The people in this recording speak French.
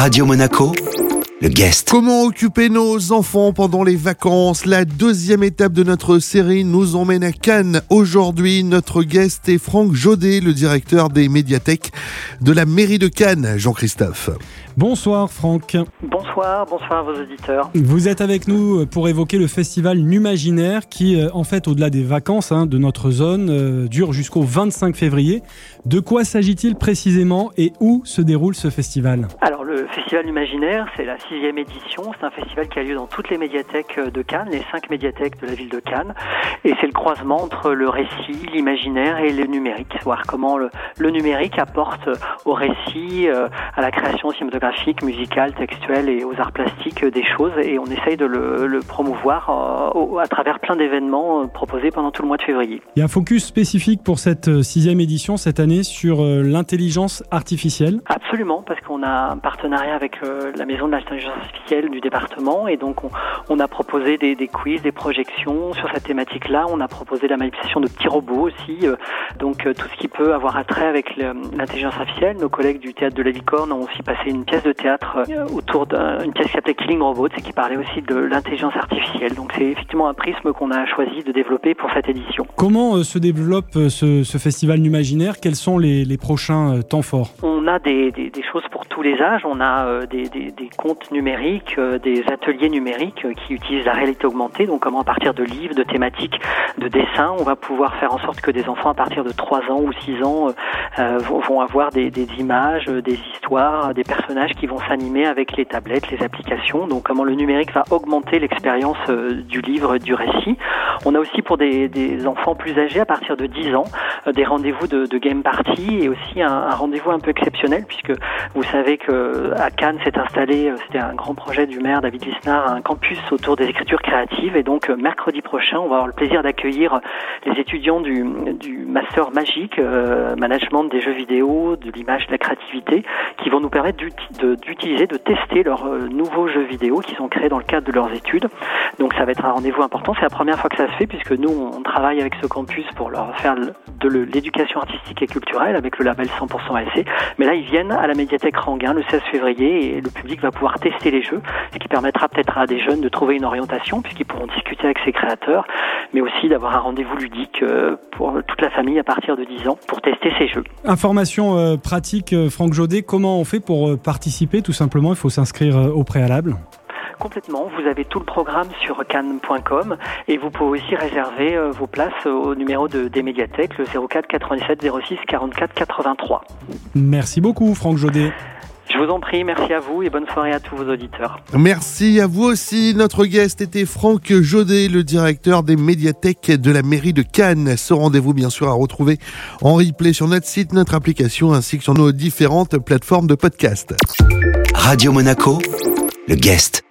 Radio Monaco, le guest. Comment occuper nos enfants pendant les vacances? La deuxième étape de notre série nous emmène à Cannes. Aujourd'hui, notre guest est Franck Jaudet, le directeur des médiathèques de la mairie de Cannes. Jean-Christophe. Bonsoir Franck. Bonsoir, bonsoir à vos auditeurs. Vous êtes avec nous pour évoquer le festival Numaginaire qui, euh, en fait, au-delà des vacances hein, de notre zone, euh, dure jusqu'au 25 février. De quoi s'agit-il précisément et où se déroule ce festival? Alors le festival Numaginaire, c'est la sixième édition. C'est un festival qui a lieu dans toutes les médiathèques de Cannes, les cinq médiathèques de la ville de Cannes. Et c'est le croisement entre le récit, l'imaginaire et le numérique. Voir comment le, le numérique apporte au récit, euh, à la création cinématographique graphique, musical, textuel et aux arts plastiques des choses et on essaye de le, le promouvoir euh, à travers plein d'événements euh, proposés pendant tout le mois de février. Il y a un focus spécifique pour cette euh, sixième édition cette année sur l'intelligence artificielle Absolument, parce qu'on a un partenariat avec la maison de l'intelligence artificielle du département et donc on, on a proposé des, des, quiz, des projections sur cette thématique-là. On a proposé la manipulation de petits robots aussi, donc tout ce qui peut avoir attrait avec l'intelligence artificielle. Nos collègues du théâtre de la Licorne ont aussi passé une pièce de théâtre euh, autour d'une pièce qui s'appelait Killing Robots et qui parlait aussi de l'intelligence artificielle. Donc c'est effectivement un prisme qu'on a choisi de développer pour cette édition. Comment euh, se développe euh, ce, ce festival Numaginaire? Quels sont les, les, prochains temps forts? On a des, choses pour tous les âges. On a des, des, comptes numériques, des ateliers numériques qui utilisent la réalité augmentée. Donc comment à partir de livres, de thématiques, de dessins, on va pouvoir faire en sorte que des enfants à partir de 3 ans ou 6 ans euh, vont avoir des, images, des histoires, des personnages qui vont s'animer avec les tablettes, les applications. Donc comment le numérique va augmenter l'expérience euh, du livre, du récit. On a aussi pour des, enfants plus âgés, à partir de 10 ans, euh, des rendez-vous de, game party et aussi un rendez-vous un peu exceptionnel puisque vous savez que à Cannes s'est installé, euh, c'était un grand projet du maire David Lisnard, un campus autour des écritures créatives et donc mercredi prochain, on va avoir le plaisir d'accueillir les étudiants du, du master magique, euh, management des jeux vidéo, de l'image, de la créativité, qui vont nous permettre d'utiliser, de, tester leurs euh, nouveaux jeux vidéo qui sont créés dans le cadre de leurs études. Donc ça va être un rendez-vous important. C'est la première fois que ça se fait puisque nous, on travaille avec ce campus pour leur faire de l'éducation artistique et culturelle avec le label 100% ASC. Mais là, ils viennent à la médiathèque Ranguin le 16 février et le public va pouvoir tester les jeux, ce qui permettra peut-être à des jeunes de trouver une orientation puisqu'ils pourront discuter avec ses créateurs, mais aussi d'avoir un rendez-vous ludique euh, pour toute la famille à partir de 10 ans pour tester ces jeux. Information euh, pratique, Franck Jaudet, comment on fait pour participer Tout simplement, il faut s'inscrire au préalable Complètement. Vous avez tout le programme sur cannes.com et vous pouvez aussi réserver vos places au numéro de, des médiathèques, le 04 97 06 44 83. Merci beaucoup, Franck Jaudet. Je vous en prie, merci à vous et bonne soirée à tous vos auditeurs. Merci à vous aussi. Notre guest était Franck Jaudet, le directeur des médiathèques de la mairie de Cannes. Ce rendez-vous, bien sûr, à retrouver en replay sur notre site, notre application ainsi que sur nos différentes plateformes de podcast. Radio Monaco, le guest.